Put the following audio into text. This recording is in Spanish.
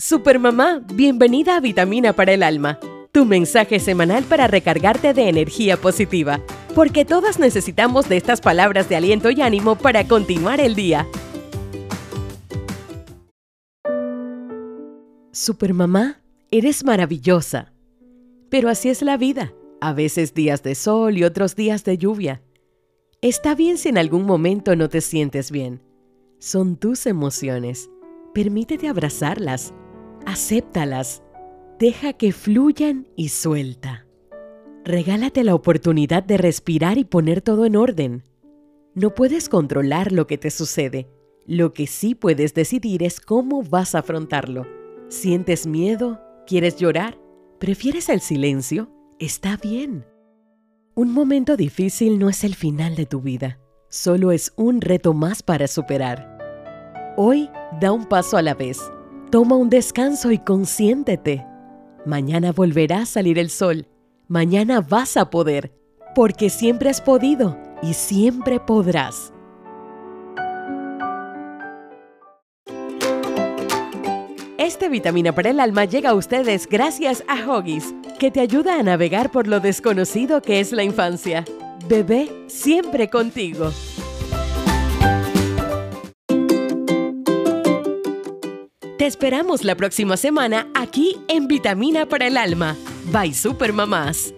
Supermamá, bienvenida a Vitamina para el Alma, tu mensaje semanal para recargarte de energía positiva, porque todas necesitamos de estas palabras de aliento y ánimo para continuar el día. Supermamá, eres maravillosa. Pero así es la vida, a veces días de sol y otros días de lluvia. Está bien si en algún momento no te sientes bien. Son tus emociones. Permítete abrazarlas acéptalas, deja que fluyan y suelta. Regálate la oportunidad de respirar y poner todo en orden. No puedes controlar lo que te sucede. Lo que sí puedes decidir es cómo vas a afrontarlo. ¿Sientes miedo? ¿Quieres llorar? ¿Prefieres el silencio? Está bien. Un momento difícil no es el final de tu vida, solo es un reto más para superar. Hoy da un paso a la vez Toma un descanso y consiéntete. Mañana volverá a salir el sol. Mañana vas a poder, porque siempre has podido y siempre podrás. Este vitamina para el alma llega a ustedes gracias a Hoggies, que te ayuda a navegar por lo desconocido que es la infancia. Bebé, siempre contigo. Te esperamos la próxima semana aquí en Vitamina para el Alma. Bye Supermamás.